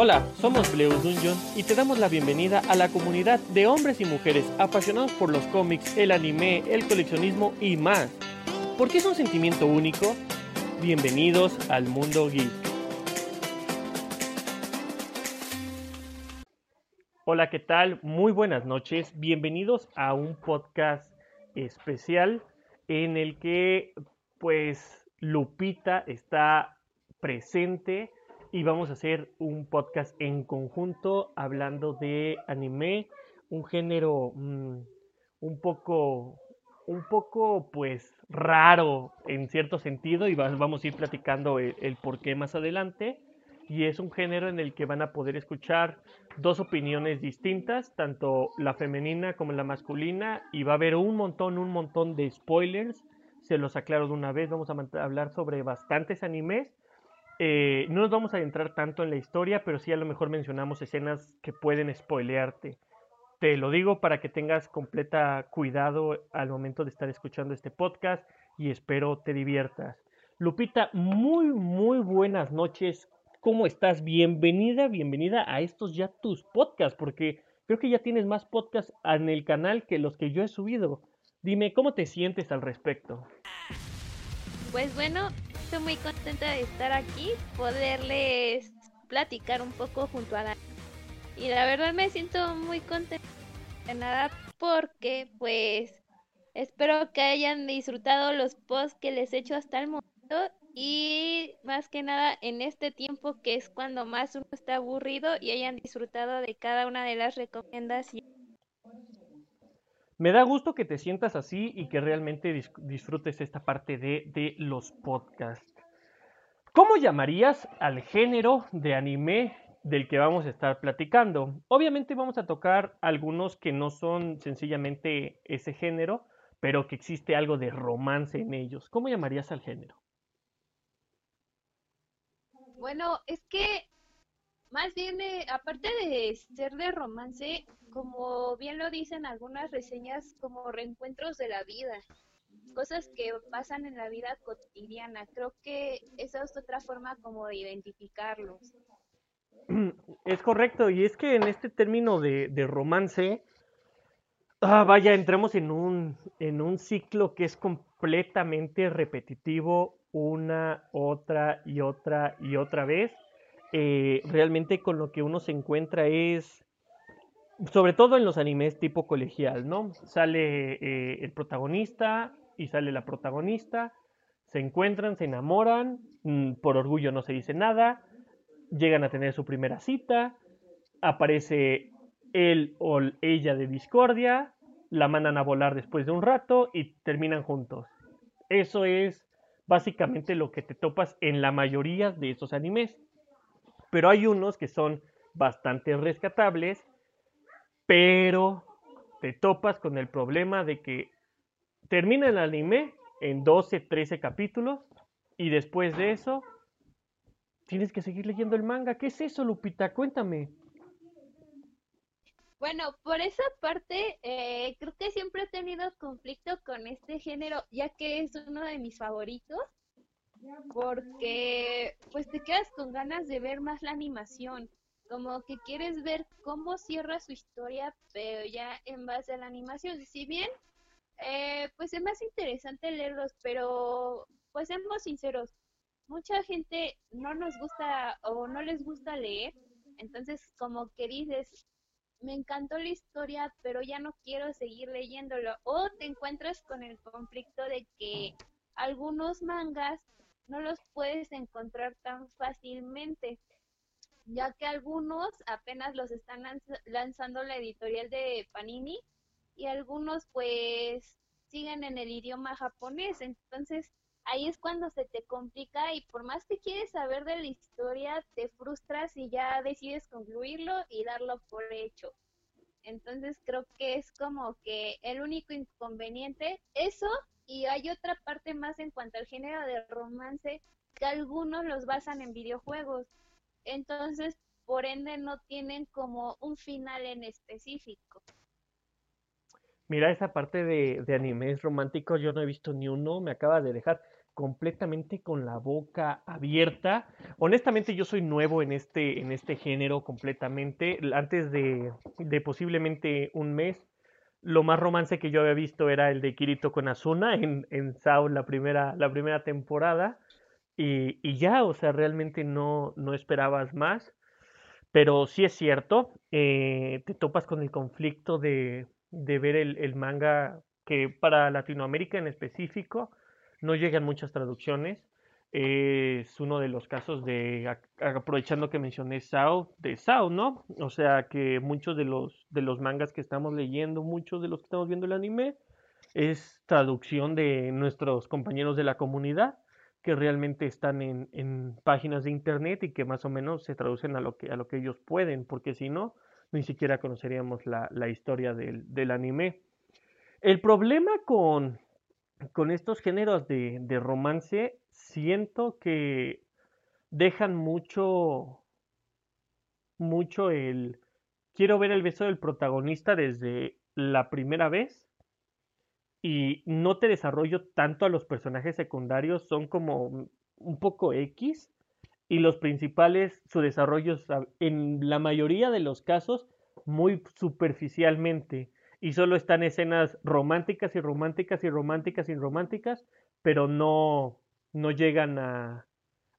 Hola, somos Bleu Dungeon y te damos la bienvenida a la comunidad de hombres y mujeres apasionados por los cómics, el anime, el coleccionismo y más. ¿Por qué es un sentimiento único? Bienvenidos al mundo geek. Hola, ¿qué tal? Muy buenas noches. Bienvenidos a un podcast especial en el que pues Lupita está presente y vamos a hacer un podcast en conjunto hablando de anime, un género mm, un poco un poco pues raro en cierto sentido y vamos a ir platicando el, el por qué más adelante. Y es un género en el que van a poder escuchar dos opiniones distintas, tanto la femenina como la masculina, y va a haber un montón, un montón de spoilers, se los aclaro de una vez, vamos a hablar sobre bastantes animes eh, no nos vamos a adentrar tanto en la historia, pero sí a lo mejor mencionamos escenas que pueden spoilearte. Te lo digo para que tengas completa cuidado al momento de estar escuchando este podcast y espero te diviertas. Lupita, muy, muy buenas noches. ¿Cómo estás? Bienvenida, bienvenida a estos ya tus podcasts, porque creo que ya tienes más podcasts en el canal que los que yo he subido. Dime, ¿cómo te sientes al respecto? Pues bueno, estoy muy contenta de estar aquí, poderles platicar un poco junto a la... Y la verdad me siento muy contenta de nada porque pues espero que hayan disfrutado los posts que les he hecho hasta el momento y más que nada en este tiempo que es cuando más uno está aburrido y hayan disfrutado de cada una de las recomendaciones. Me da gusto que te sientas así y que realmente disfrutes esta parte de, de los podcasts. ¿Cómo llamarías al género de anime del que vamos a estar platicando? Obviamente vamos a tocar algunos que no son sencillamente ese género, pero que existe algo de romance en ellos. ¿Cómo llamarías al género? Bueno, es que más bien, aparte de ser de romance, como bien lo dicen algunas reseñas, como reencuentros de la vida, cosas que pasan en la vida cotidiana. Creo que esa es otra forma como de identificarlos. Es correcto, y es que en este término de, de romance, ah, vaya, entramos en un, en un ciclo que es completamente repetitivo una, otra y otra y otra vez eh, realmente con lo que uno se encuentra es, sobre todo en los animes tipo colegial, ¿no? Sale eh, el protagonista y sale la protagonista, se encuentran, se enamoran, mm, por orgullo no se dice nada, llegan a tener su primera cita, aparece él o ella de discordia, la mandan a volar después de un rato y terminan juntos. Eso es básicamente lo que te topas en la mayoría de esos animes pero hay unos que son bastante rescatables, pero te topas con el problema de que termina el anime en 12, 13 capítulos y después de eso tienes que seguir leyendo el manga. ¿Qué es eso, Lupita? Cuéntame. Bueno, por esa parte, eh, creo que siempre he tenido conflicto con este género, ya que es uno de mis favoritos porque pues te quedas con ganas de ver más la animación, como que quieres ver cómo cierra su historia, pero ya en base a la animación. Si bien, eh, pues es más interesante leerlos, pero pues seamos sinceros, mucha gente no nos gusta o no les gusta leer, entonces como que dices, me encantó la historia, pero ya no quiero seguir leyéndolo, o te encuentras con el conflicto de que algunos mangas no los puedes encontrar tan fácilmente, ya que algunos apenas los están lanzando la editorial de Panini y algunos pues siguen en el idioma japonés, entonces ahí es cuando se te complica y por más que quieres saber de la historia, te frustras y ya decides concluirlo y darlo por hecho. Entonces creo que es como que el único inconveniente, eso y hay otra parte más en cuanto al género de romance, que algunos los basan en videojuegos. Entonces, por ende, no tienen como un final en específico. Mira, esa parte de, de animes románticos yo no he visto ni uno, me acaba de dejar completamente con la boca abierta. honestamente yo soy nuevo en este, en este género completamente. Antes de, de posiblemente un mes, lo más romance que yo había visto era el de Kirito con Asuna en, en Sao la primera, la primera temporada. Y, y, ya, o sea, realmente no, no esperabas más. Pero sí es cierto, eh, te topas con el conflicto de, de ver el, el, manga que para Latinoamérica en específico no llegan muchas traducciones. Es uno de los casos de, aprovechando que mencioné Sao, de Sao, ¿no? O sea que muchos de los, de los mangas que estamos leyendo, muchos de los que estamos viendo el anime, es traducción de nuestros compañeros de la comunidad que realmente están en, en, páginas de internet y que más o menos se traducen a lo que, a lo que ellos pueden, porque si no, ni siquiera conoceríamos la, la historia del, del, anime. El problema con, con estos géneros de, de, romance, siento que dejan mucho, mucho el... Quiero ver el beso del protagonista desde la primera vez y no te desarrollo tanto a los personajes secundarios, son como un poco X y los principales, su desarrollo en la mayoría de los casos muy superficialmente y solo están escenas románticas y románticas y románticas y románticas, pero no, no llegan a,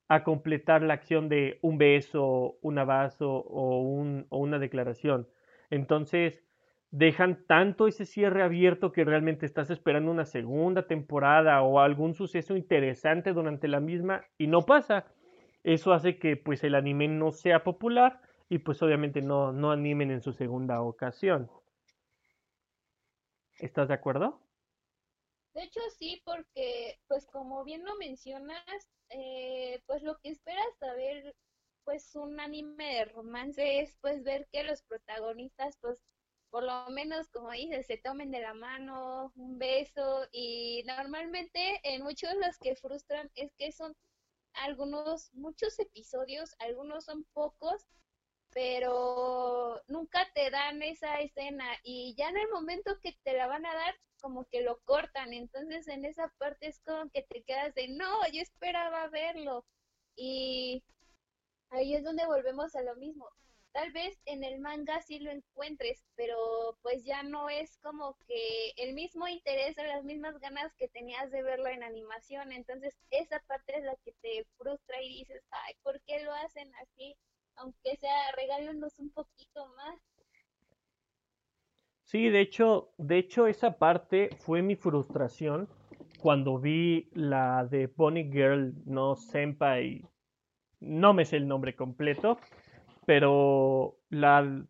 a completar la acción de un beso, un abrazo o, un, o una declaración. Entonces, dejan tanto ese cierre abierto que realmente estás esperando una segunda temporada o algún suceso interesante durante la misma y no pasa. Eso hace que pues el anime no sea popular y pues obviamente no, no animen en su segunda ocasión. ¿Estás de acuerdo? De hecho sí, porque pues como bien lo mencionas, eh, pues lo que esperas saber pues un anime de romance es pues ver que los protagonistas pues por lo menos, como dices, se tomen de la mano, un beso, y normalmente en muchos los que frustran es que son algunos, muchos episodios, algunos son pocos, pero nunca te dan esa escena y ya en el momento que te la van a dar, como que lo cortan, entonces en esa parte es como que te quedas de, no, yo esperaba verlo, y ahí es donde volvemos a lo mismo Tal vez en el manga sí lo encuentres, pero pues ya no es como que el mismo interés o las mismas ganas que tenías de verlo en animación. Entonces esa parte es la que te frustra y dices, ay, ¿por qué lo hacen así? Aunque sea, regálenos un poquito más. Sí, de hecho, de hecho esa parte fue mi frustración cuando vi la de Pony Girl, no Senpai, no me sé el nombre completo, pero la,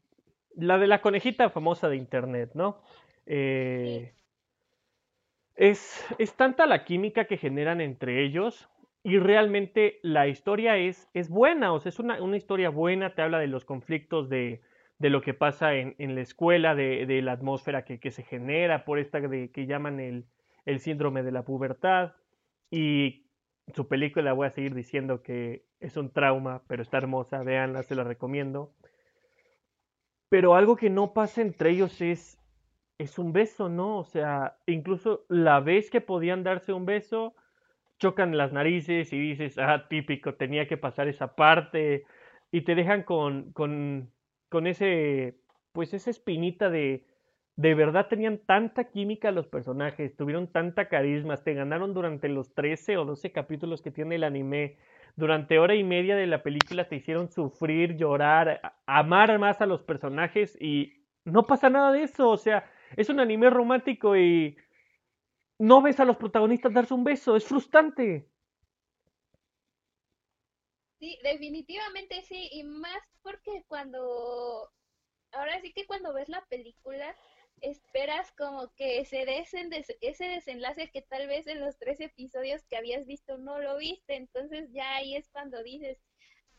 la de la conejita famosa de internet, ¿no? Eh, es, es, tanta la química que generan entre ellos y realmente la historia es, es buena, o sea, es una, una, historia buena, te habla de los conflictos de, de lo que pasa en, en la escuela, de, de la atmósfera que, que, se genera por esta de, que llaman el, el síndrome de la pubertad y su película voy a seguir diciendo que es un trauma, pero está hermosa, véanla, se la recomiendo. Pero algo que no pasa entre ellos es, es un beso, ¿no? O sea, incluso la vez que podían darse un beso, chocan las narices y dices, ah, típico, tenía que pasar esa parte. Y te dejan con, con, con ese, pues esa espinita de, de verdad tenían tanta química los personajes, tuvieron tanta carisma, te ganaron durante los 13 o 12 capítulos que tiene el anime. Durante hora y media de la película te hicieron sufrir, llorar, amar más a los personajes y no pasa nada de eso. O sea, es un anime romántico y no ves a los protagonistas darse un beso. Es frustrante. Sí, definitivamente sí. Y más porque cuando... Ahora sí que cuando ves la película esperas como que se desen ese desenlace que tal vez en los tres episodios que habías visto no lo viste, entonces ya ahí es cuando dices,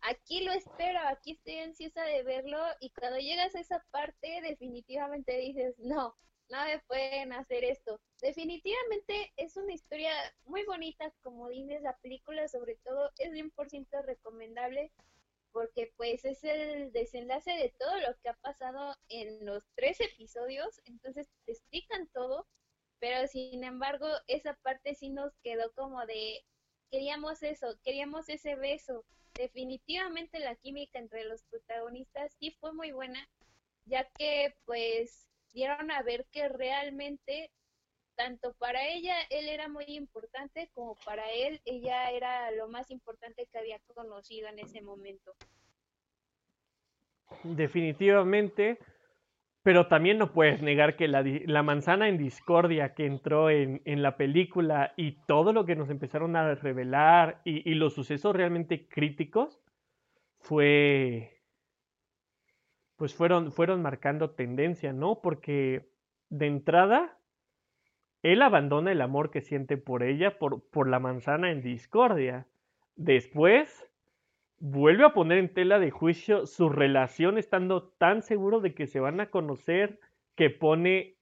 aquí lo espero, aquí estoy ansiosa de verlo y cuando llegas a esa parte definitivamente dices, no, no me pueden hacer esto. Definitivamente es una historia muy bonita, como dices, la película sobre todo es 100% recomendable porque pues es el desenlace de todo lo que ha pasado en los tres episodios, entonces te explican todo, pero sin embargo esa parte sí nos quedó como de, queríamos eso, queríamos ese beso. Definitivamente la química entre los protagonistas sí fue muy buena, ya que pues dieron a ver que realmente tanto para ella él era muy importante como para él ella era lo más importante que había conocido en ese momento. Definitivamente, pero también no puedes negar que la, la manzana en discordia que entró en, en, la película y todo lo que nos empezaron a revelar y, y los sucesos realmente críticos fue pues fueron, fueron marcando tendencia, ¿no? Porque de entrada, él abandona el amor que siente por ella, por, por la manzana en discordia. Después, vuelve a poner en tela de juicio su relación estando tan seguro de que se van a conocer que pone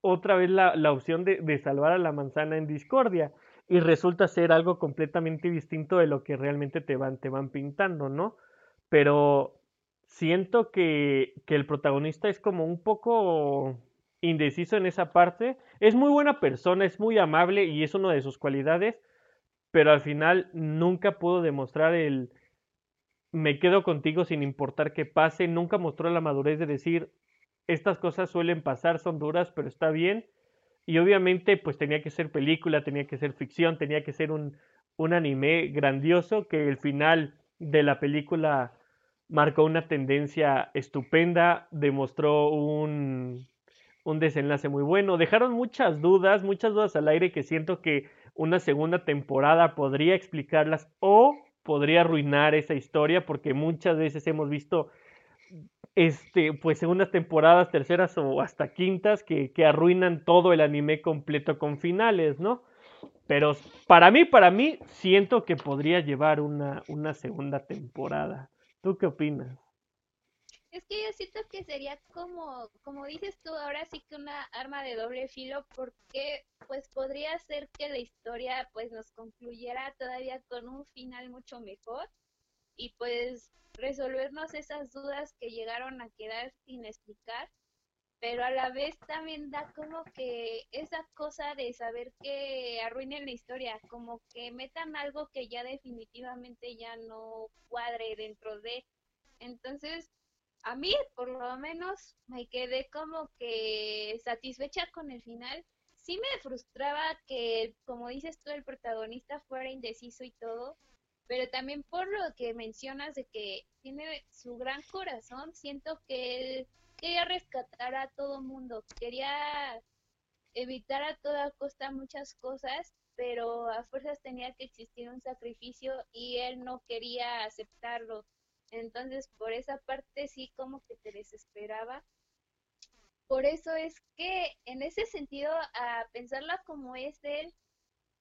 otra vez la, la opción de, de, salvar a la manzana en discordia y resulta ser algo completamente distinto de lo que realmente te van, te van pintando, ¿no? Pero siento que, que el protagonista es como un poco indeciso en esa parte. Es muy buena persona, es muy amable y es una de sus cualidades, pero al final nunca pudo demostrar el me quedo contigo sin importar qué pase, nunca mostró la madurez de decir estas cosas suelen pasar, son duras, pero está bien. Y obviamente pues tenía que ser película, tenía que ser ficción, tenía que ser un, un anime grandioso que el final de la película marcó una tendencia estupenda, demostró un, un desenlace muy bueno. Dejaron muchas dudas, muchas dudas al aire que siento que una segunda temporada podría explicarlas o podría arruinar esa historia porque muchas veces hemos visto este pues segundas temporadas, terceras o hasta quintas que, que arruinan todo el anime completo con finales, ¿no? Pero para mí, para mí, siento que podría llevar una, una segunda temporada. ¿Tú qué opinas? Es que yo siento que sería como, como dices tú, ahora sí que una arma de doble filo, porque pues podría ser que la historia pues nos concluyera todavía con un final mucho mejor y pues resolvernos esas dudas que llegaron a quedar sin explicar, pero a la vez también da como que esa cosa de saber que arruinen la historia, como que metan algo que ya definitivamente ya no cuadre dentro de. Entonces, a mí por lo menos me quedé como que satisfecha con el final. Sí me frustraba que, como dices tú, el protagonista fuera indeciso y todo, pero también por lo que mencionas de que tiene su gran corazón, siento que él quería rescatar a todo mundo, quería evitar a toda costa muchas cosas, pero a fuerzas tenía que existir un sacrificio y él no quería aceptarlo. Entonces, por esa parte sí como que te desesperaba. Por eso es que en ese sentido, a pensarla como es él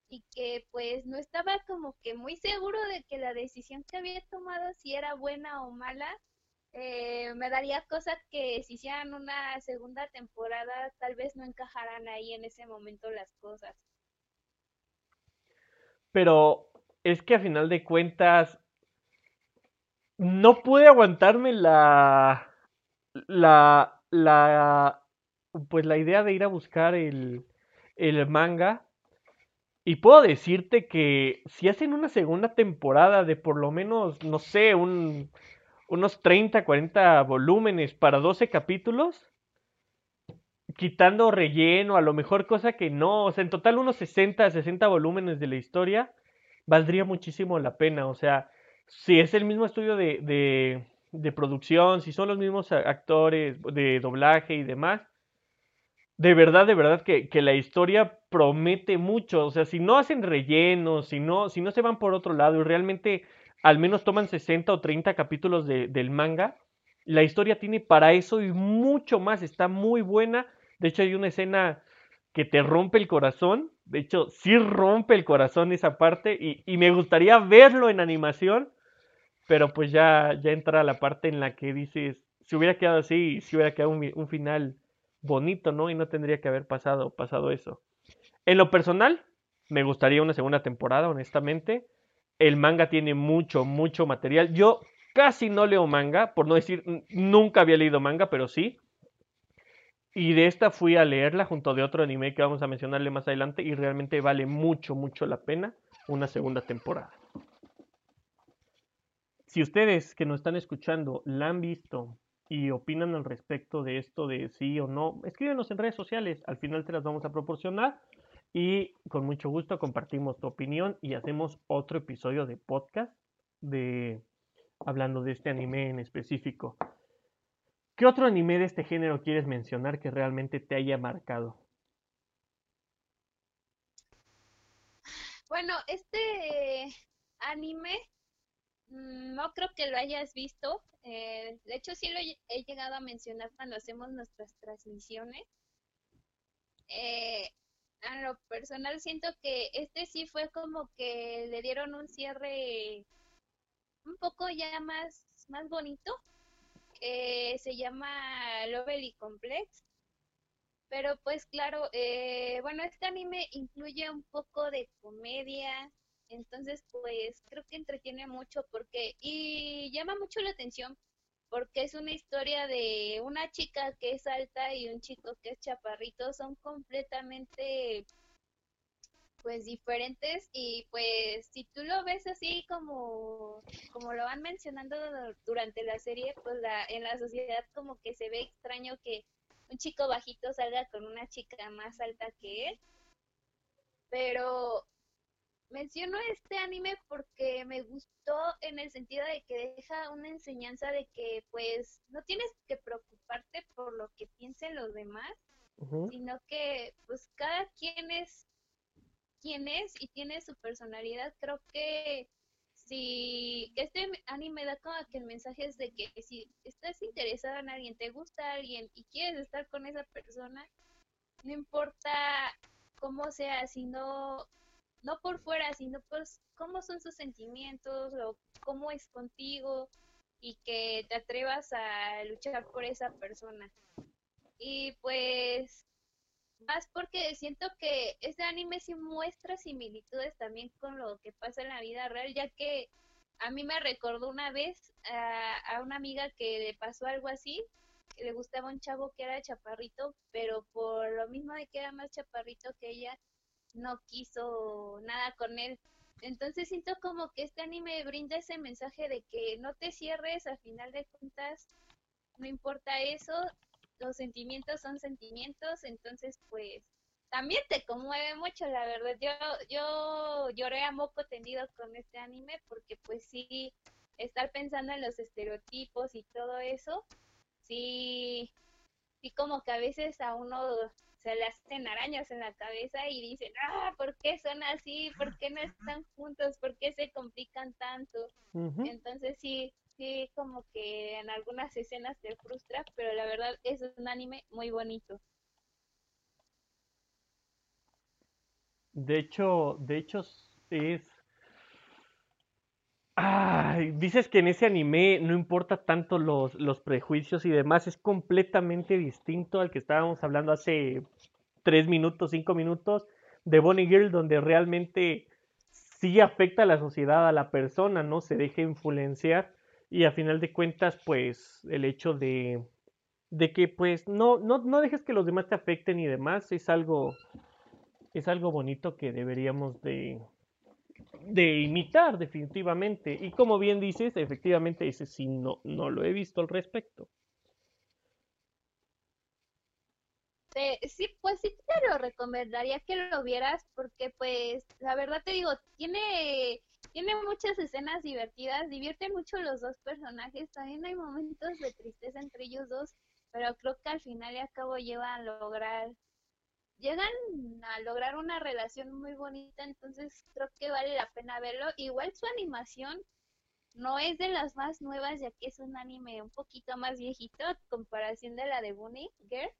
y que pues no estaba como que muy seguro de que la decisión que había tomado si era buena o mala, eh, me daría cosa que si hicieran una segunda temporada tal vez no encajaran ahí en ese momento las cosas. Pero es que a final de cuentas no pude aguantarme la la la pues la idea de ir a buscar el el manga y puedo decirte que si hacen una segunda temporada de por lo menos no sé un unos 30, 40 volúmenes para 12 capítulos, quitando relleno, a lo mejor cosa que no, o sea, en total unos 60, 60 volúmenes de la historia, valdría muchísimo la pena, o sea, si es el mismo estudio de, de, producción, si son los mismos actores de doblaje y demás, de verdad, de verdad que, que, la historia promete mucho. O sea, si no hacen rellenos, si no, si no se van por otro lado y realmente al menos toman 60 o 30 capítulos de, del manga. La historia tiene para eso y mucho más, está muy buena. De hecho, hay una escena que te rompe el corazón. De hecho, sí rompe el corazón esa parte y, y me gustaría verlo en animación. Pero pues ya, ya entra la parte en la que dices, si hubiera quedado así, si hubiera quedado un, un final bonito, ¿no? Y no tendría que haber pasado, pasado eso. En lo personal, me gustaría una segunda temporada, honestamente el manga tiene mucho, mucho material. Yo casi no leo manga, por no decir, nunca había leído manga, pero sí. Y de esta fui a leerla junto de otro anime que vamos a mencionarle más adelante y realmente vale mucho, mucho la pena. una segunda temporada. Si ustedes que nos están escuchando la han visto y opinan al respecto de esto de sí o no, escríbenos en redes sociales, al final te las vamos a proporcionar y con mucho gusto compartimos tu opinión y hacemos otro episodio de podcast de hablando de este anime en específico. ¿Qué otro anime de este género quieres mencionar que realmente te haya marcado? Bueno, este anime mm, no creo que lo hayas visto. Eh, de hecho, sí lo he llegado a mencionar cuando hacemos nuestras transmisiones. Eh, a lo personal siento que este sí fue como que le dieron un cierre un poco ya más, más bonito. se llama Lovely Complex. Pero pues claro, eh, bueno, este anime incluye un poco de comedia, entonces pues creo que entretiene mucho porque y llama mucho la atención porque es una historia de una chica que es alta y un chico que es chaparrito, son completamente pues diferentes y pues si tú lo ves así como como lo van mencionando durante la serie, pues la, en la sociedad como que se ve extraño que un chico bajito salga con una chica más alta que él. Pero menciono este anime porque me gustó en el sentido de que deja una enseñanza de que pues no tienes que preocuparte por lo que piensen los demás, sino que pues cada quien es quien es y tiene su personalidad. Creo que si este anime da como que el mensaje es de que si estás interesado en alguien, te gusta alguien y quieres estar con esa persona, no importa cómo sea, sino no por fuera, sino pues cómo son sus sentimientos o cómo es contigo y que te atrevas a luchar por esa persona. Y pues más porque siento que este anime sí muestra similitudes también con lo que pasa en la vida real, ya que a mí me recordó una vez a, una amiga que le pasó algo así, que le gustaba un chavo que era chaparrito, pero por lo mismo de que era más chaparrito que ella, no quiso nada con él. Entonces siento como que este anime brinda ese mensaje de que no te cierres, al final de cuentas, no importa eso, los sentimientos son sentimientos, entonces pues también te conmueve mucho, la verdad. Yo, yo lloré a moco tendido con este anime porque pues sí, estar pensando en los estereotipos y todo eso, sí, sí como que a veces a uno se le hacen arañas en la cabeza y dicen, ah, ¿por qué son así? ¿Por qué no están juntos? ¿Por qué se complican tanto? Entonces sí, sí como que en algunas escenas te frustra, pero la verdad es un anime muy bonito. De hecho, de hecho es Ay, dices que en ese anime no importa tanto los, los prejuicios y demás, es completamente distinto al que estábamos hablando hace tres minutos, cinco minutos de Bonnie Girl, donde realmente sí afecta a la sociedad, a la persona, ¿no? Se deja influenciar y a final de cuentas, pues el hecho de, de que pues no, no, no dejes que los demás te afecten y demás es algo, es algo bonito que deberíamos de, de imitar definitivamente. Y como bien dices, efectivamente ese sí no, no lo he visto al respecto. sí, pues sí te lo recomendaría que lo vieras porque pues la verdad te digo, tiene tiene muchas escenas divertidas, divierte mucho los dos personajes, también hay momentos de tristeza entre ellos dos, pero creo que al final y al cabo llevan a lograr, llegan a lograr una relación muy bonita, entonces creo que vale la pena verlo. Igual su animación no es de las más nuevas, ya que es un anime un poquito más viejito, a comparación de la de Bunny Girl.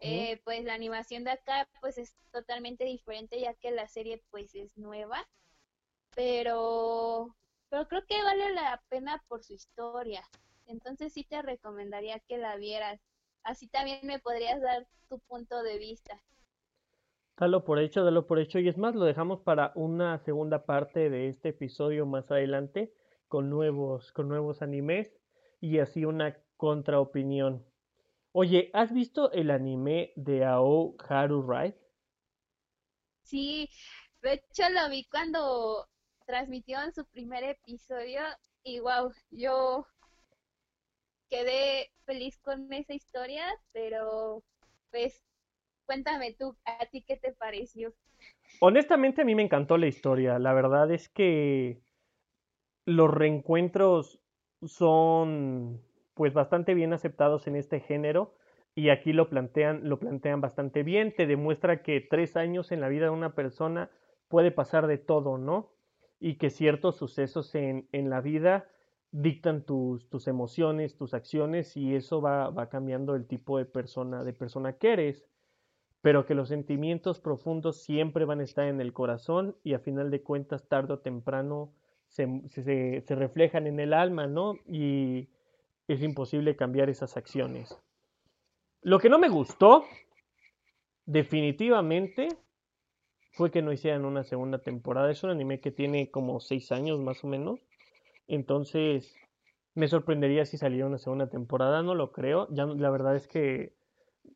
Eh, pues la animación de acá pues es totalmente diferente ya que la serie pues es nueva pero, pero creo que vale la pena por su historia. Entonces sí te recomendaría que la vieras. Así también me podrías dar tu punto de vista. Dalo por hecho, dalo por hecho. Y es más, lo dejamos para una segunda parte de este episodio más adelante con nuevos, con nuevos animes y así una contraopinión. Oye, ¿has visto el anime de Ao Haru Ride? Sí, de hecho lo vi cuando transmitieron su primer episodio y wow, yo quedé feliz con esa historia, pero pues cuéntame tú, ¿a ti qué te pareció? Honestamente a mí me encantó la historia, la verdad es que los reencuentros son pues bastante bien aceptados en este género y aquí lo plantean, lo plantean bastante bien, te demuestra que tres años en la vida de una persona puede pasar de todo, ¿no? Y que ciertos sucesos en, en la vida dictan tus, tus, emociones, tus acciones y eso va, va cambiando el tipo de persona, de persona que eres, pero que los sentimientos profundos siempre van a estar en el corazón y a final de cuentas tarde o temprano se, reflejan en el alma, ¿no? Y es imposible cambiar esas acciones. Lo que no me gustó, definitivamente, fue que no hicieran una segunda temporada. Es un anime que tiene como seis años más o menos. Entonces, me sorprendería si saliera una segunda temporada. No lo creo. Ya, la verdad es que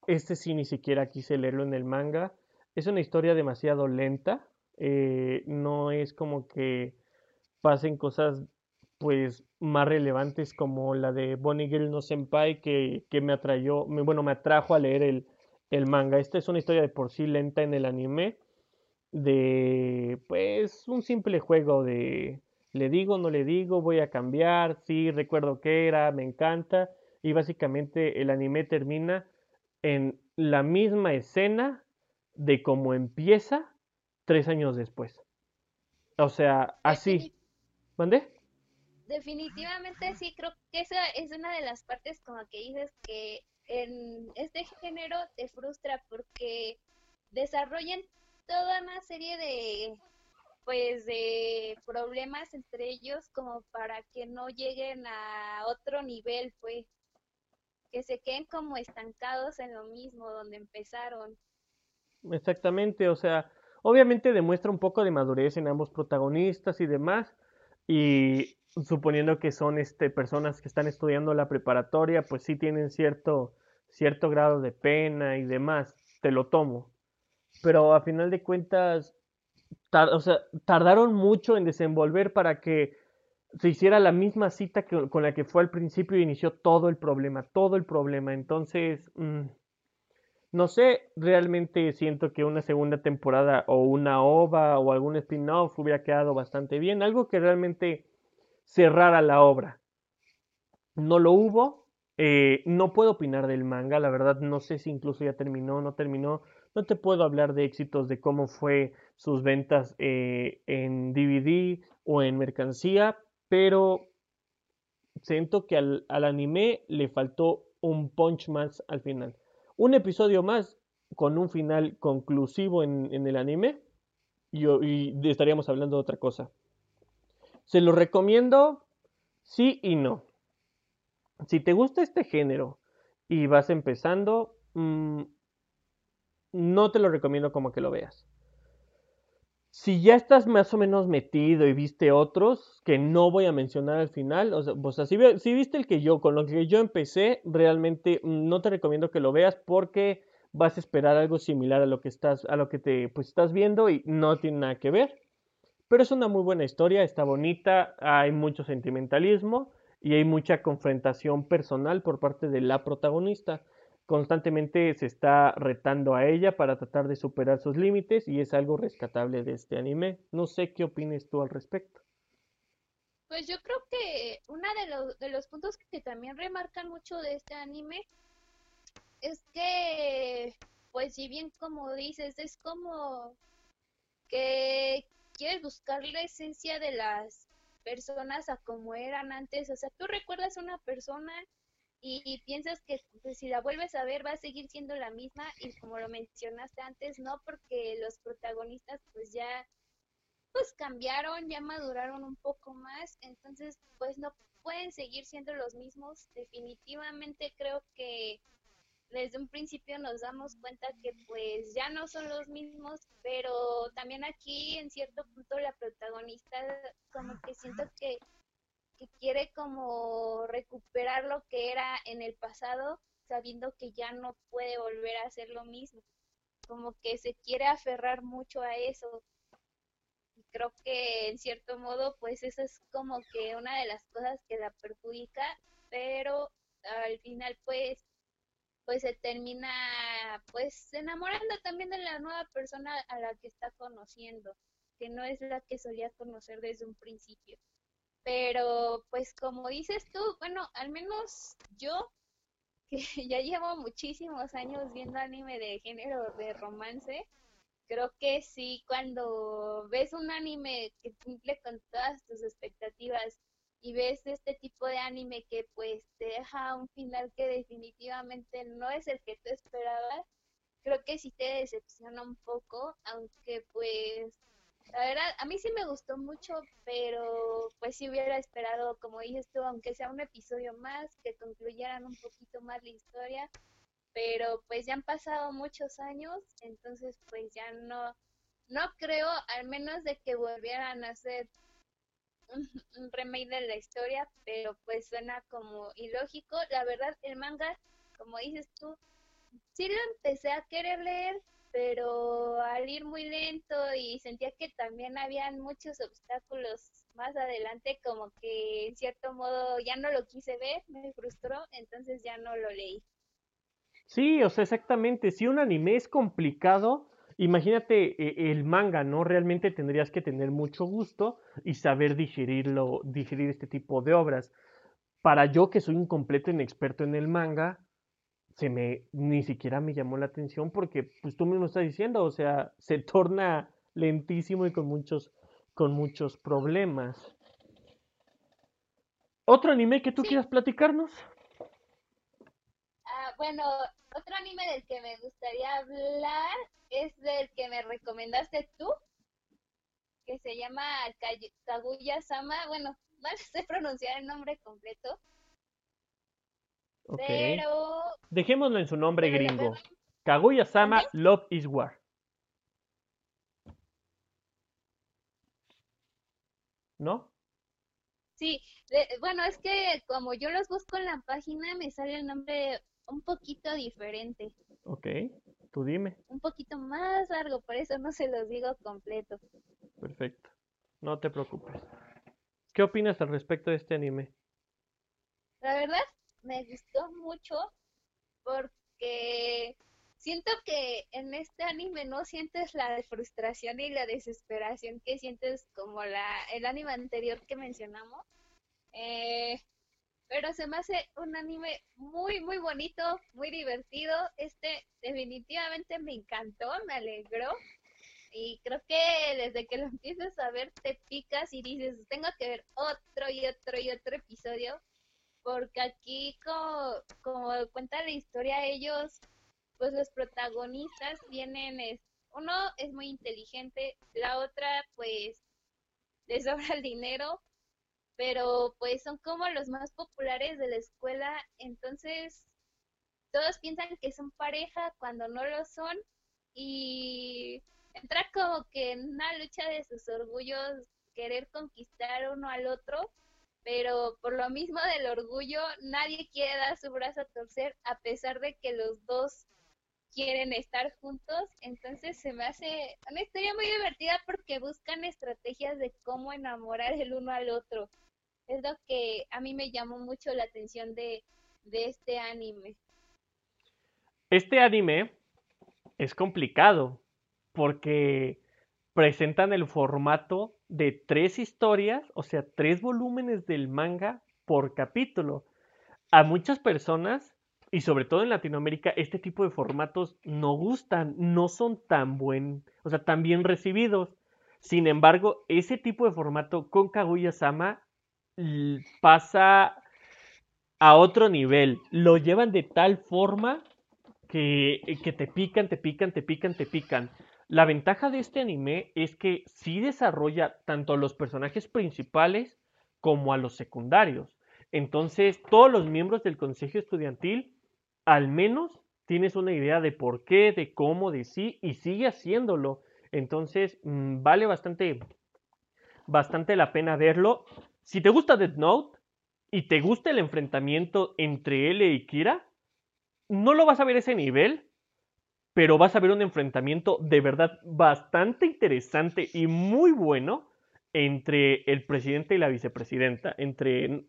este sí ni siquiera quise leerlo en el manga. Es una historia demasiado lenta. Eh, no es como que pasen cosas pues más relevantes como la de Bonnie Girl no Senpai que, que me atrayó, me, bueno, me atrajo a leer el, el manga. Esta es una historia de por sí lenta en el anime de pues un simple juego de le digo, no le digo, voy a cambiar, sí, recuerdo que era, me encanta y básicamente el anime termina en la misma escena de cómo empieza tres años después. O sea, así. ¿Mande? definitivamente sí, creo que esa es una de las partes como que dices que en este género te frustra porque desarrollan toda una serie de pues de problemas entre ellos como para que no lleguen a otro nivel pues que se queden como estancados en lo mismo donde empezaron exactamente o sea obviamente demuestra un poco de madurez en ambos protagonistas y demás y suponiendo que son este, personas que están estudiando la preparatoria, pues sí tienen cierto, cierto grado de pena y demás, te lo tomo. Pero a final de cuentas, o sea, tardaron mucho en desenvolver para que se hiciera la misma cita que, con la que fue al principio y inició todo el problema, todo el problema. Entonces, mm, no sé, realmente siento que una segunda temporada o una OVA o algún spin-off hubiera quedado bastante bien, algo que realmente cerrara la obra. No lo hubo, eh, no puedo opinar del manga, la verdad no sé si incluso ya terminó o no terminó, no te puedo hablar de éxitos de cómo fue sus ventas eh, en DVD o en mercancía, pero siento que al, anime le faltó un punch más al final. Un episodio más con un final conclusivo en, el anime y, estaríamos hablando de otra cosa. Se lo recomiendo, sí y no. Si te gusta este género y vas empezando, mm, no te lo recomiendo como que lo veas. Si ya estás más o menos metido y viste otros que no voy a mencionar al final, o sea, si, viste el que yo, con lo que yo empecé, realmente mm, no te recomiendo que lo veas porque vas a esperar algo similar a lo que estás, a lo que te pues, estás viendo y no tiene nada que ver. Pero es una muy buena historia, está bonita, hay mucho sentimentalismo y hay mucha confrontación personal por parte de la protagonista. Constantemente se está retando a ella para tratar de superar sus límites y es algo rescatable de este anime. No sé qué opines tú al respecto. Pues yo creo que uno de los, de los puntos que también remarcan mucho de este anime es que, pues si bien como dices, es como que quieres buscar la esencia de las personas a como eran antes. O sea, tú recuerdas a una persona y, piensas que pues, si la vuelves a ver va a seguir siendo la misma y como lo mencionaste antes, no, porque los protagonistas pues ya pues cambiaron, ya maduraron un poco más, entonces pues no pueden seguir siendo los mismos. Definitivamente creo que desde un principio nos damos cuenta que pues ya no son los mismos, pero también aquí en cierto punto la protagonista como que siento que, que quiere como recuperar lo que era en el pasado, sabiendo que ya no puede volver a hacer lo mismo, como que se quiere aferrar mucho a eso. creo que en cierto modo pues eso es como que una de las cosas que la perjudica, pero al final pues pues se termina pues enamorando también de la nueva persona a la que está conociendo, que no es la que solía conocer desde un principio. Pero pues como dices tú, bueno, al menos yo que ya llevo muchísimos años viendo anime de género de romance, creo que sí, cuando ves un anime que cumple con todas tus expectativas y ves este tipo de anime que pues te deja un final que definitivamente no es el que tú esperabas, creo que sí te decepciona un poco, aunque pues la verdad a mí sí me gustó mucho, pero pues sí hubiera esperado, como dices tú, aunque sea un episodio más, que concluyeran un poquito más la historia, pero pues ya han pasado muchos años, entonces pues ya no, no creo, al menos de que volvieran a hacer un, remake de la historia, pero pues suena como ilógico. La verdad, el manga, como dices tú, sí lo empecé a querer leer, pero al ir muy lento y sentía que también habían muchos obstáculos más adelante, como que en cierto modo ya no lo quise ver, me frustró, entonces ya no lo leí. Sí, o sea, exactamente. Si un anime es complicado, imagínate eh, el manga, ¿no? Realmente tendrías que tener mucho gusto y saber digerirlo, digerir este tipo de obras. Para yo que soy un completo inexperto en el manga, se me ni siquiera me llamó la atención porque pues tú mismo estás diciendo, o sea, se torna lentísimo y con muchos con muchos problemas. ¿Otro anime que tú quieras platicarnos? Ah, bueno, otro anime del que me gustaría hablar es del que me recomendaste tú, que se llama Kaguya Sama. Bueno, no sé pronunciar el nombre completo. Pero. Dejémoslo en su nombre gringo. Kaguya Sama Love is War. ¿No? Sí, bueno, es que como yo los busco en la página, me sale el nombre un poquito diferente. Ok, tú dime. Un poquito más largo, por eso no se los digo completo. Perfecto, no te preocupes. ¿Qué opinas al respecto de este anime? La verdad, me gustó mucho porque siento que en este anime no sientes la frustración y la desesperación que sientes como la el anime anterior que mencionamos. Eh, pero se me hace un anime muy, muy bonito, muy divertido. Este definitivamente me encantó, me alegró. Y creo que desde que lo empiezas a ver te picas y dices, tengo que ver otro y otro y otro episodio. Porque aquí, como, como cuenta la historia, ellos, pues los protagonistas tienen, es, uno es muy inteligente, la otra pues les sobra el dinero, pero pues son como los más populares de la escuela, entonces todos piensan que son pareja cuando no lo son y entra como que en una lucha de sus orgullos querer conquistar uno al otro, pero por lo mismo del orgullo nadie quiere dar su brazo a torcer a pesar de que los dos quieren estar juntos, entonces se me hace una historia muy divertida porque buscan estrategias de cómo enamorar el uno al otro es lo que a mí me llamó mucho la atención de, este anime. Este anime es complicado porque presentan el formato de tres historias, o sea, tres volúmenes del manga por capítulo. A muchas personas, y sobre todo en Latinoamérica, este tipo de formatos no gustan, no son tan buen, o sea, tan bien recibidos. Sin embargo, ese tipo de formato con Kaguya-sama pasa a otro nivel. Lo llevan de tal forma que, que, te pican, te pican, te pican, te pican. La ventaja de este anime es que sí desarrolla tanto a los personajes principales como a los secundarios. Entonces, todos los miembros del consejo estudiantil, al menos tienes una idea de por qué, de cómo, de sí, y sigue haciéndolo. Entonces, mm, vale bastante, bastante la pena verlo. Si te gusta Death Note y te gusta el enfrentamiento entre L y Kira, no lo vas a ver ese nivel, pero vas a ver un enfrentamiento de verdad bastante interesante y muy bueno entre el presidente y la vicepresidenta, entre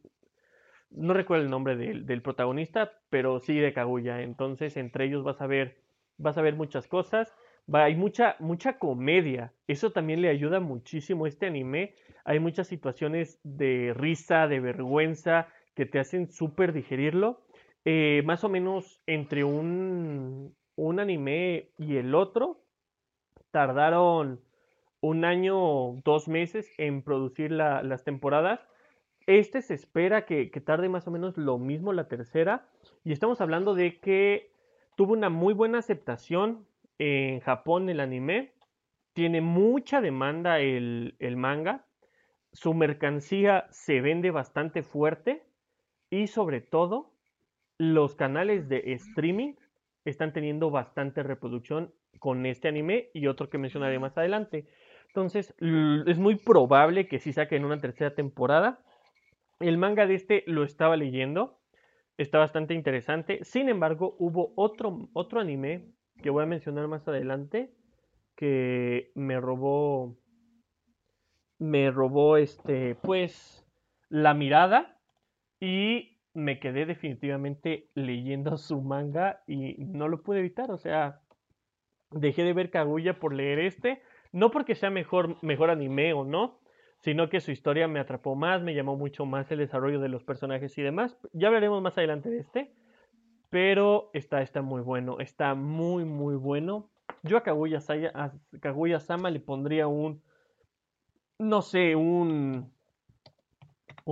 no recuerdo el nombre del, protagonista, pero sí de Kaguya. Entonces, entre ellos vas a ver, vas a ver muchas cosas. Hay mucha, mucha comedia. Eso también le ayuda muchísimo a este anime. Hay muchas situaciones de risa, de vergüenza, que te hacen súper digerirlo. Eh, más o menos entre un, un anime y el otro, tardaron un año, dos meses en producir las temporadas este se espera que, tarde más o menos lo mismo la tercera. Y estamos hablando de que tuvo una muy buena aceptación en Japón el anime. Tiene mucha demanda el, manga. Su mercancía se vende bastante fuerte. Y sobre todo, los canales de streaming están teniendo bastante reproducción con este anime y otro que mencionaré más adelante. Entonces, es muy probable que sí saquen una tercera temporada. El manga de este lo estaba leyendo, está bastante interesante. Sin embargo, hubo otro, otro anime que voy a mencionar más adelante que me robó, me robó este, pues, la mirada y me quedé definitivamente leyendo su manga y no lo pude evitar. O sea, dejé de ver Kaguya por leer este. No porque sea mejor, mejor anime o no, sino que su historia me atrapó más, me llamó mucho más el desarrollo de los personajes y demás. Ya hablaremos más adelante de este, pero está, está muy bueno, está muy, muy bueno. Yo a Kaguya, Sama le pondría un, no sé, un,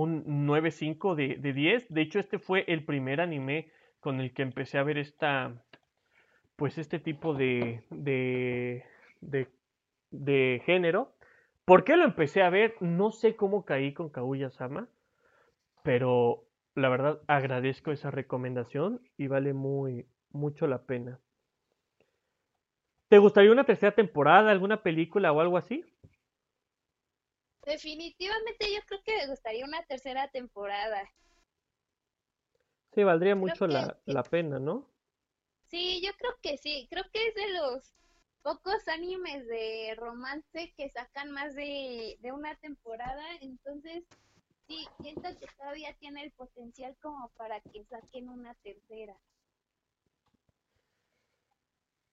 un 9.5 de, de 10. De hecho, este fue el primer anime con el que empecé a ver esta, pues este tipo de, de, de, de género ¿Por qué lo empecé a ver? No sé cómo caí con Kaguya Sama, pero la verdad agradezco esa recomendación y vale muy mucho la pena. ¿Te gustaría una tercera temporada, alguna película o algo así? Definitivamente yo creo que me gustaría una tercera temporada. Sí, valdría mucho la, la pena, ¿no? Sí, yo creo que sí. Creo que es de los pocos animes de romance que sacan más de, una temporada, entonces sí, siento que todavía tiene el potencial como para que saquen una tercera.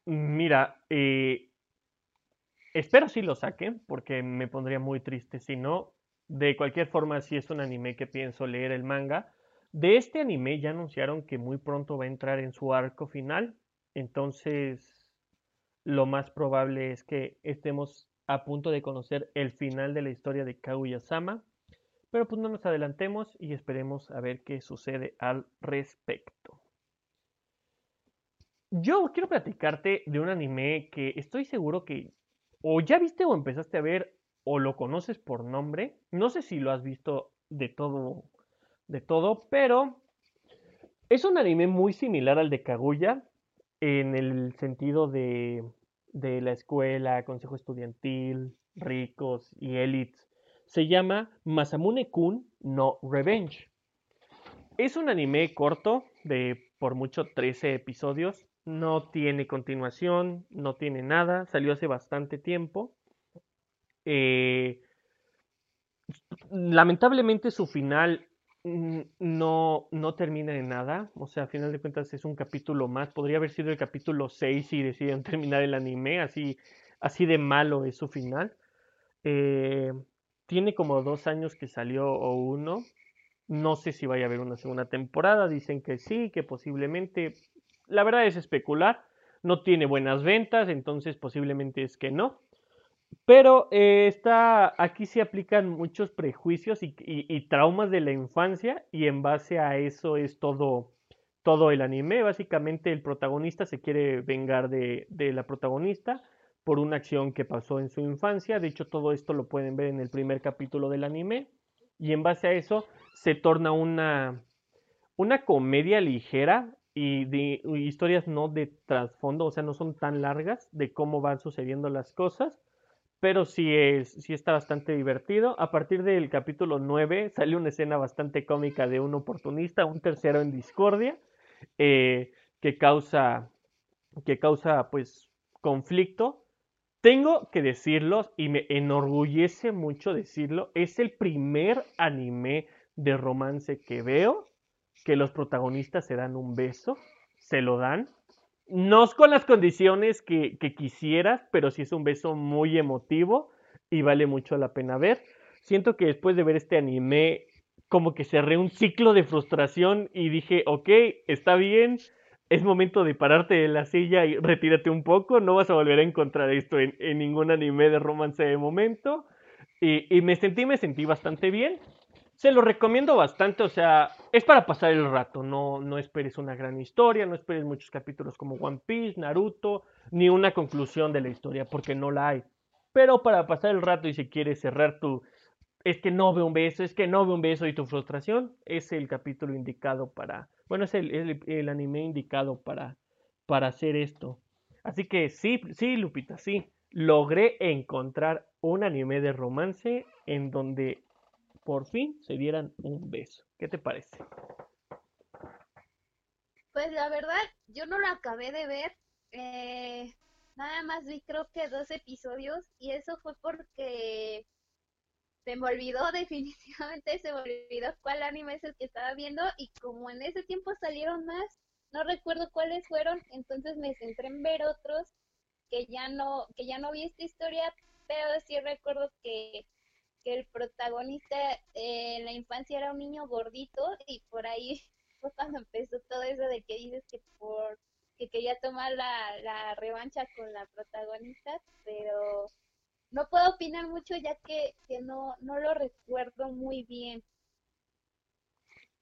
Mira, eh, espero si lo saquen, porque me pondría muy triste si no. De cualquier forma, si es un anime que pienso leer el manga. De este anime ya anunciaron que muy pronto va a entrar en su arco final. Entonces, lo más probable es que estemos a punto de conocer el final de la historia de Kaguya-sama, pero pues no nos adelantemos y esperemos a ver qué sucede al respecto. Yo quiero platicarte de un anime que estoy seguro que o ya viste o empezaste a ver o lo conoces por nombre. No sé si lo has visto de todo, de todo, pero es un anime muy similar al de Kaguya, en el sentido de, de la escuela, consejo estudiantil, ricos y élites. Se llama Masamune-kun no Revenge. Es un anime corto de por mucho 13 episodios. No tiene continuación, no tiene nada. Salió hace bastante tiempo. Eh, lamentablemente su final no, no termina en nada. O sea, a final de cuentas es un capítulo más. Podría haber sido el capítulo 6 si deciden terminar el anime. Así, así de malo es su final. Eh, tiene como dos años que salió o uno. No sé si vaya a haber una segunda temporada. Dicen que sí, que posiblemente. La verdad es especular. No tiene buenas ventas, entonces posiblemente es que no. Pero eh, está, aquí se aplican muchos prejuicios y, traumas de la infancia y en base a eso es todo, todo el anime. Básicamente el protagonista se quiere vengar de, de, la protagonista por una acción que pasó en su infancia. De hecho, todo esto lo pueden ver en el primer capítulo del anime. Y en base a eso se torna una, una comedia ligera y de historias no de trasfondo, o sea, no son tan largas de cómo van sucediendo las cosas pero sí, es, sí está bastante divertido. A partir del capítulo 9 sale una escena bastante cómica de un oportunista, un tercero en discordia, eh, que causa que causa pues conflicto. Tengo que decirlo y me enorgullece mucho decirlo, es el primer anime de romance que veo que los protagonistas se dan un beso, se lo dan. No con las condiciones que, quisieras, pero sí es un beso muy emotivo y vale mucho la pena ver. Siento que después de ver este anime, como que cerré un ciclo de frustración y dije, ok, está bien, es momento de pararte de la silla y retírate un poco, no vas a volver a encontrar esto en, en ningún anime de romance de momento. Y, y, me sentí, me sentí bastante bien. Se lo recomiendo bastante, o sea, es para pasar el rato, no, no esperes una gran historia, no esperes muchos capítulos como One Piece, Naruto, ni una conclusión de la historia, porque no la hay. Pero para pasar el rato y si quieres cerrar tu, es que no veo un beso, es que no veo un beso y tu frustración, es el capítulo indicado para, bueno, es el, el, el anime indicado para, para hacer esto. Así que sí, sí, Lupita, sí, logré encontrar un anime de romance en donde por fin se dieran un beso. ¿Qué te parece? Pues la verdad, yo no lo acabé de ver. Eh, nada más vi creo que dos episodios y eso fue porque se me olvidó definitivamente, se me olvidó cuál anime es el que estaba viendo y como en ese tiempo salieron más, no recuerdo cuáles fueron, entonces me centré en ver otros que ya no, que ya no vi esta historia, pero sí recuerdo que que el protagonista eh, en la infancia era un niño gordito y por ahí fue cuando empezó todo eso de que dices que por que quería tomar la, la revancha con la protagonista, pero no puedo opinar mucho ya que, que no, no lo recuerdo muy bien.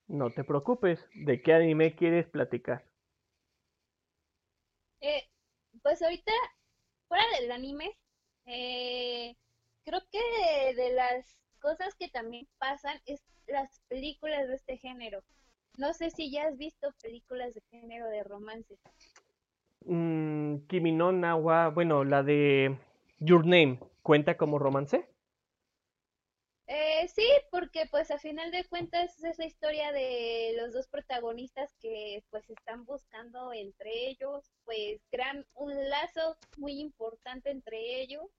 No te preocupes, ¿de qué anime quieres platicar? Eh, pues ahorita, fuera del anime, eh, creo que de las cosas que también pasan es las películas de este género. No sé si ya has visto películas de género de romance. Mm, Kimi no Nawa, bueno, la de Your Name, ¿cuenta como romance? Eh, sí, porque pues a final de cuentas es la historia de los dos protagonistas que pues están buscando entre ellos, pues crean un lazo muy importante entre ellos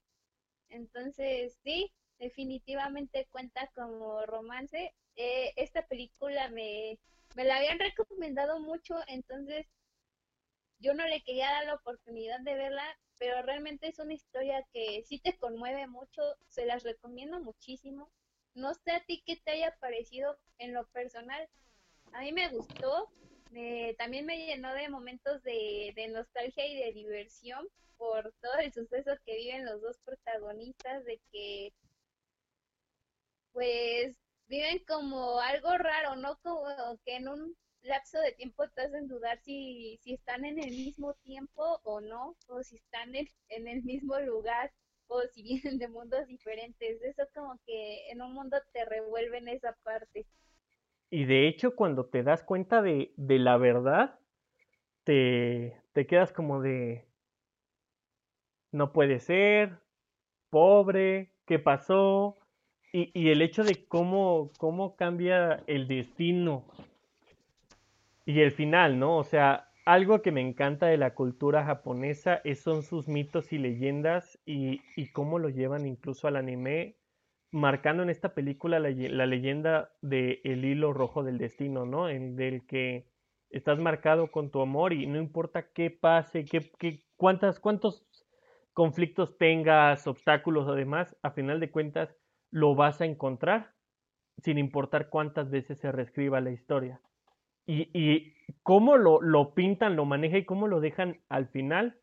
entonces, sí, definitivamente cuenta como romance. Eh, esta película me, me la habían recomendado mucho, entonces yo no le quería dar la oportunidad de verla, pero realmente es una historia que sí te conmueve mucho, se las recomiendo muchísimo. No sé a ti qué te haya parecido en lo personal. A mí me gustó, también me llenó de momentos de, nostalgia y de diversión por todo el suceso que viven los dos protagonistas, de que pues viven como algo raro, ¿no? Como que en un lapso de tiempo te hacen dudar si, si están en el mismo tiempo o no, o si están en, en el mismo lugar, o si vienen de mundos diferentes. Eso como que en un mundo te revuelve en esa parte. Y de hecho, cuando te das cuenta de, la verdad, te, te quedas como de, no puede ser, pobre, ¿qué pasó? Y, y el hecho de cómo, cómo cambia el destino y el final, ¿no? O sea, algo que me encanta de la cultura japonesa es, son sus mitos y leyendas y, y cómo lo llevan incluso al anime, marcando en esta película la, leyenda del el hilo rojo del destino, ¿no? En del que estás marcado con tu amor y no importa qué pase, qué, cuántas, cuántos conflictos tengas, obstáculos o demás, a final de cuentas lo vas a encontrar sin importar cuántas veces se reescriba la historia. Y, y cómo lo, lo pintan, lo maneja y cómo lo dejan al final,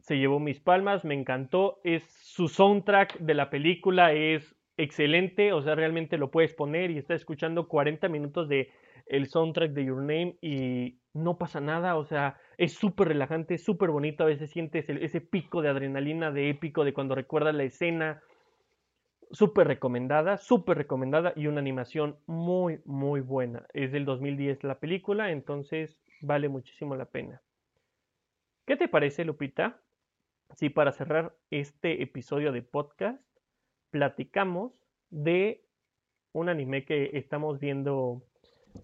se llevó mis palmas, me encantó, es su soundtrack de la película es excelente, o sea, realmente lo puedes poner y estás escuchando 40 minutos de el soundtrack de Your Name y no pasa nada, o sea, es súper relajante, súper bonito, a veces sientes ese pico de adrenalina, de épico, de cuando recuerdas la escena, súper recomendada, súper recomendada y una animación muy, muy buena. Es del 2010 la película, entonces vale muchísimo la pena. ¿Qué te parece, Lupita? Si para cerrar este episodio de podcast platicamos de un anime que estamos viendo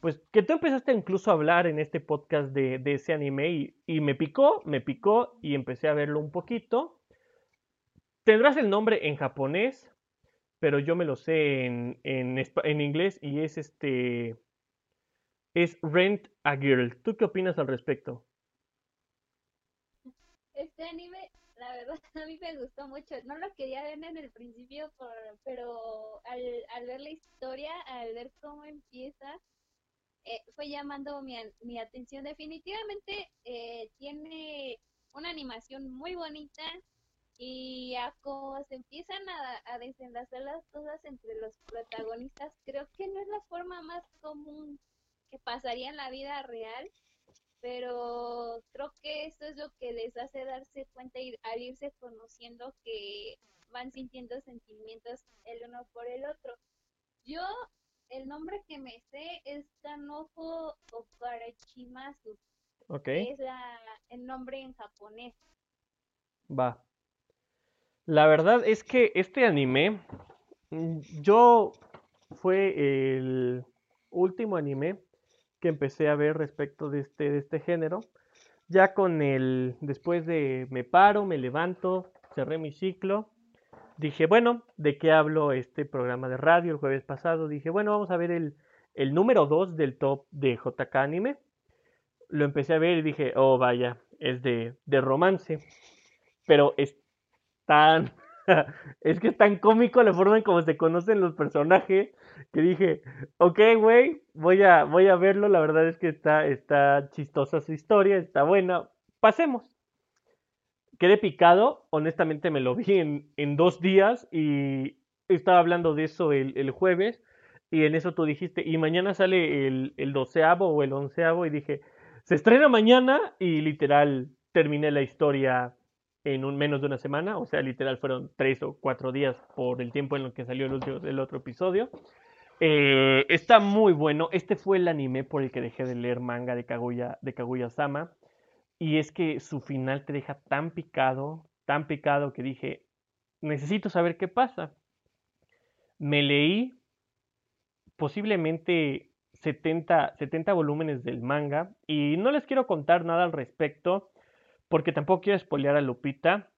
pues que tú empezaste incluso a hablar en este podcast de, ese anime y, me picó, me picó y empecé a verlo un poquito. Tendrás el nombre en japonés, pero yo me lo sé en, en, en inglés y es este... Es Rent a Girl. ¿Tú qué opinas al respecto? Este anime a mí me gustó mucho. No lo quería ver en el principio, pero al, al ver la historia, al ver cómo empieza, eh, fue llamando mi, mi atención. Definitivamente eh, tiene una animación muy bonita y a cómo se empiezan a, a desenlazar las cosas entre los protagonistas, creo que no es la forma más común que pasaría en la vida real pero creo que eso es lo que les hace darse cuenta y al irse conociendo que van sintiendo sentimientos el uno por el otro. Yo, el nombre que me sé es Kanoko Okarachimasu. Ok. Es el nombre en japonés. Va. La verdad es que este anime, mm, yo fue el último anime que empecé a ver respecto de este, de este género. Ya con el, después de me paro, me levanto, cerré mi ciclo, dije, bueno, ¿de qué hablo este programa de radio el jueves pasado? Dije, bueno, vamos a ver el, el número 2 del top de JK Anime. Lo empecé a ver y dije, oh, vaya, es de, de romance. Pero es tan, es que es tan cómico la forma en cómo se conocen los personajes que dije, ok, güey, voy a, voy a verlo, la verdad es que está, está chistosa su historia, está buena, pasemos. Quedé picado, honestamente me lo vi en, en dos días y estaba hablando de eso el, el, jueves y en eso tú dijiste, y mañana sale el, el doceavo o el onceavo y dije, se estrena mañana y literal terminé la historia en menos de una semana, o sea, literal fueron tres o cuatro días por el tiempo en el que salió el, último, otro episodio. Eh, está muy bueno. Este fue el anime por el que dejé de leer manga de Kaguya, de Kaguya Sama. Y es que su final te deja tan picado, tan picado que dije, necesito saber qué pasa. Me leí posiblemente 70, 70 volúmenes del manga y no les quiero contar nada al respecto porque tampoco quiero spoilear a Lupita,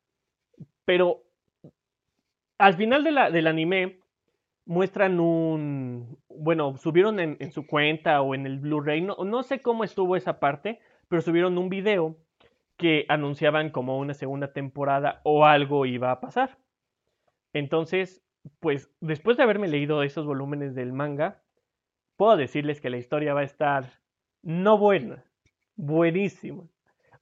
pero al final del anime muestran un, bueno, subieron en, en su cuenta o en el Blu-ray, no, no sé cómo estuvo esa parte, pero subieron un video que anunciaban como una segunda temporada o algo iba a pasar. Entonces, pues después de haberme leído esos volúmenes del manga, puedo decirles que la historia va a estar no buena, buenísima.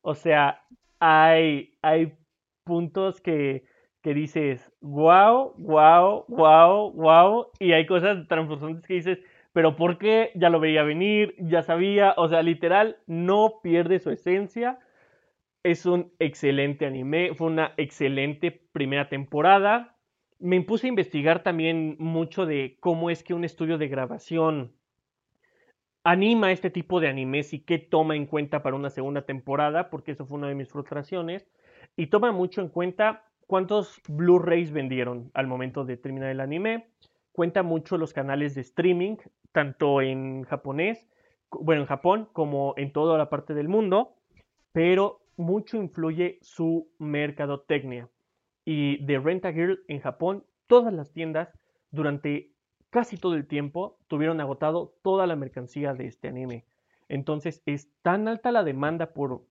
O sea, hay, hay puntos que, que dices, wow, wow, wow, wow, y hay cosas transformantes que dices, pero ¿por qué? Ya lo veía venir, ya sabía, o sea, literal, no pierde su esencia. Es un excelente anime, fue una excelente primera temporada. Me impuse a investigar también mucho de cómo es que un estudio de grabación anima este tipo de animes y qué toma en cuenta para una segunda temporada, porque eso fue una de mis frustraciones, y toma mucho en cuenta cuántos Blu-rays vendieron al momento de terminar el anime, cuenta mucho los canales de streaming, tanto en japonés, bueno, en Japón como en toda la parte del mundo, pero mucho influye su mercadotecnia. Y de Rent a Girl en Japón, todas las tiendas durante casi todo el tiempo tuvieron agotado toda la mercancía de este anime. Entonces es tan alta la demanda por,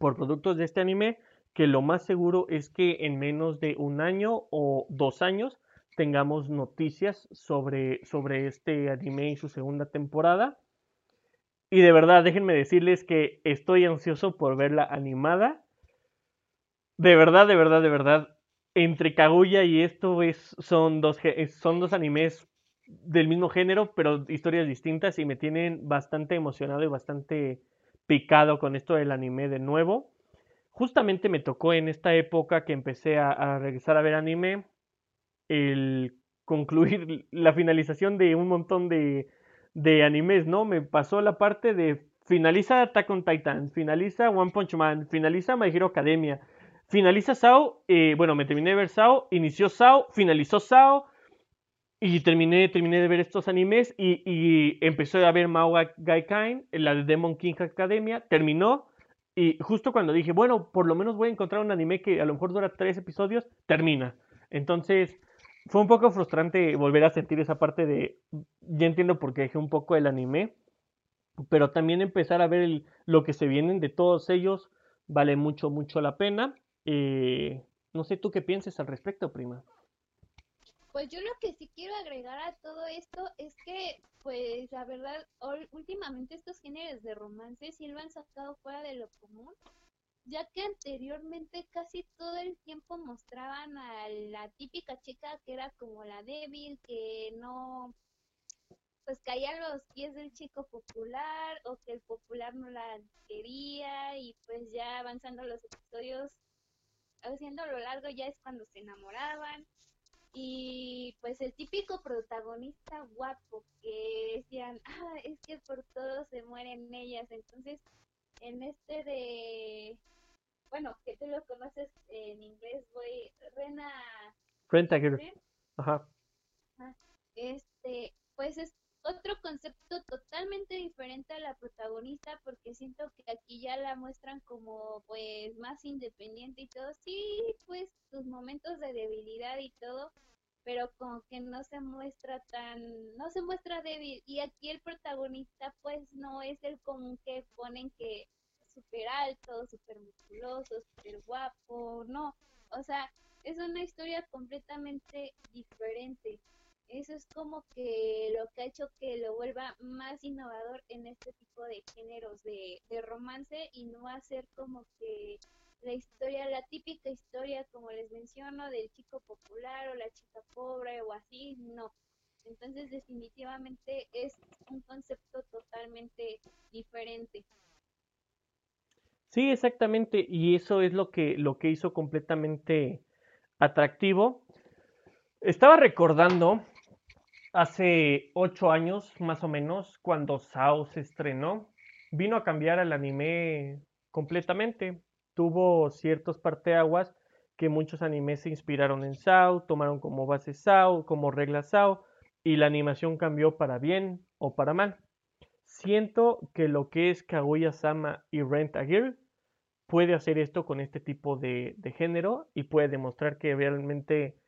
por productos de este anime que lo más seguro es que en menos de un año o dos años tengamos noticias sobre, sobre este anime y su segunda temporada. Y de verdad, déjenme decirles que estoy ansioso por verla animada. De verdad, de verdad, de verdad. Entre Kaguya y esto es, son, dos, son dos animes del mismo género, pero historias distintas y me tienen bastante emocionado y bastante picado con esto del anime de nuevo. Justamente me tocó en esta época que empecé a, regresar a ver anime el concluir la finalización de un montón de, de animes, ¿no? Me pasó la parte de finaliza Attack on Titan, finaliza One Punch Man, finaliza My Hero Academia, finaliza Sao, eh, bueno, me terminé de ver Sao, inició Sao, finalizó Sao, y terminé, terminé de ver estos animes y, y empecé a ver Mao Gaikai, la de Demon King Academia, terminó y justo cuando dije, bueno, por lo menos voy a encontrar un anime que a lo mejor dura tres episodios, termina. Entonces, fue un poco frustrante volver a sentir esa parte de, ya entiendo por qué dejé un poco el anime, pero también empezar a ver lo que se vienen de todos ellos vale mucho, mucho la pena. Eh, no sé tú qué pienses al respecto, prima. Pues yo lo que sí quiero agregar a todo esto es que, pues la verdad, últimamente estos géneros de romance sí lo han sacado fuera de lo común, ya que anteriormente casi todo el tiempo mostraban a la típica chica que era como la débil, que no, pues caía a los pies del chico popular o que el popular no la quería y pues ya avanzando los episodios, haciéndolo largo ya es cuando se enamoraban y pues el típico protagonista guapo que decían, ah, es que por todo se mueren ellas, entonces en este de, bueno, que tú lo conoces en inglés, voy, Rena... Renta Ajá. Este, pues es otro concepto totalmente diferente a la protagonista porque siento que aquí ya la muestran como pues más independiente y todo, sí, pues sus momentos de debilidad y todo, pero como que no se muestra tan, no se muestra débil. Y aquí el protagonista pues no es el común que ponen que súper alto, súper musculoso, súper guapo, no. O sea, es una historia completamente diferente. Eso es como que lo que ha hecho que lo vuelva más innovador en este tipo de géneros de, romance y no hacer como que la historia, la típica historia, como les menciono, del chico popular o la chica pobre o así, no. Entonces definitivamente es un concepto totalmente diferente. Sí, exactamente, y eso es lo que, lo que hizo completamente atractivo. Estaba recordando hace ocho años, más o menos, cuando Sao se estrenó, vino a cambiar el anime completamente tuvo ciertos parteaguas que muchos animes se inspiraron en SAO, tomaron como base SAO, como regla SAO, y la animación cambió para bien o para mal. Siento que lo que es Kaguya-sama y Rent a Girl puede hacer esto con este tipo de, de, género y puede demostrar que realmente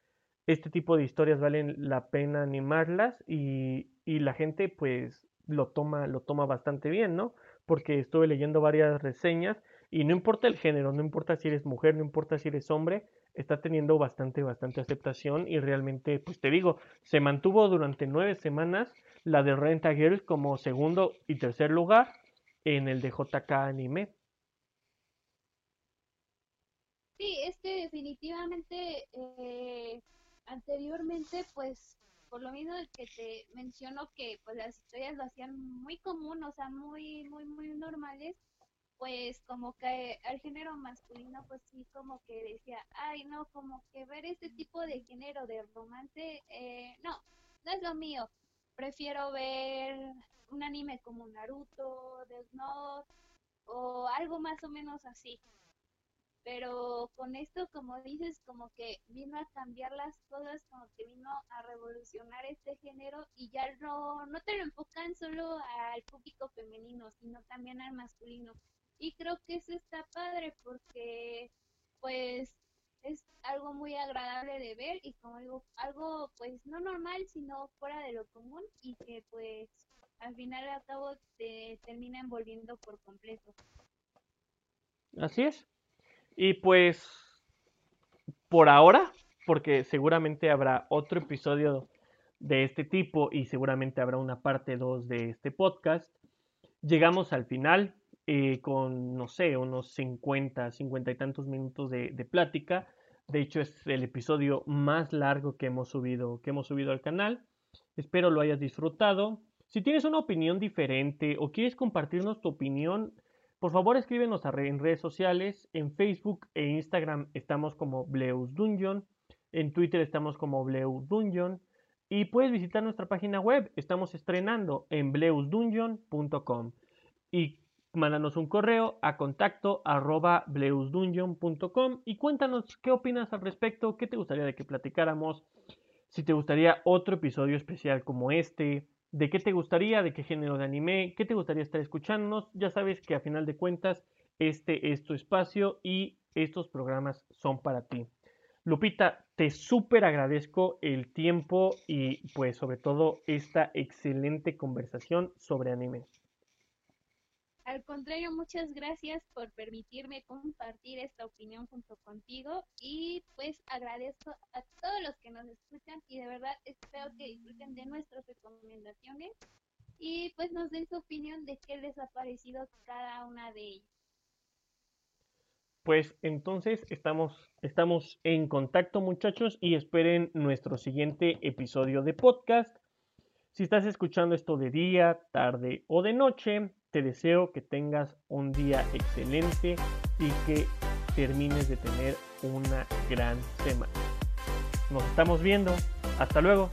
este tipo de historias valen la pena animarlas y, y la gente pues lo toma, lo toma bastante bien, ¿no? Porque estuve leyendo varias reseñas y no importa el género, no importa si eres mujer, no importa si eres hombre, está teniendo bastante, bastante aceptación y realmente, pues te digo, se mantuvo durante nueve semanas la de Renta Girl como segundo y tercer lugar en el de JK Anime. Sí, es que definitivamente eh, anteriormente, pues, por lo mismo que te menciono que pues las historias lo hacían muy común, o sea, muy, muy, muy normales, pues como que al género masculino pues sí como que decía, ay no, como que ver este tipo de género de romance, eh, no, no es lo mío, prefiero ver un anime como Naruto, Death Note o algo más o menos así. Pero con esto, como dices, como que vino a cambiar las cosas, como que vino a revolucionar este género y ya no, no te lo enfocan solo al público femenino, sino también al masculino y creo que eso está padre porque pues es algo muy agradable de ver y como digo, algo pues no normal sino fuera de lo común y que pues al final al cabo te termina envolviendo por completo. Así es. Y pues por ahora, porque seguramente habrá otro episodio de este tipo y seguramente habrá una parte 2 de este podcast, llegamos al final eh, con, no sé, unos 50, 50 y tantos minutos de, de, plática. De hecho, es el episodio más largo que hemos subido, que hemos subido al canal. Espero lo hayas disfrutado. Si tienes una opinión diferente o quieres compartirnos tu opinión, por favor escríbenos en redes sociales. En Facebook e Instagram estamos como Bleus Dungeon. En Twitter estamos como Bleus Dungeon. Y puedes visitar nuestra página web. Estamos estrenando en bleusdungeon.com. Y mándanos un correo a contacto arroba bleusdungeon.com y cuéntanos qué opinas al respecto, qué te gustaría de que platicáramos. si te gustaría otro episodio especial como este, de qué te gustaría, de qué género de anime, qué te gustaría estar escuchándonos. Ya sabes que a final de cuentas este es tu espacio y estos programas son para ti. Lupita, te súper agradezco el tiempo y pues sobre todo esta excelente conversación sobre anime. Al contrario, muchas gracias por permitirme compartir esta opinión junto contigo y pues agradezco a todos los que nos escuchan y de verdad espero que disfruten de nuestras recomendaciones y pues nos den su opinión de qué les ha parecido cada una de ellas. Pues entonces estamos, estamos en contacto muchachos y esperen nuestro siguiente episodio de podcast. Si estás escuchando esto de día, tarde o de noche, te deseo que tengas un día excelente y que termines de tener una gran semana. Nos estamos viendo. Hasta luego.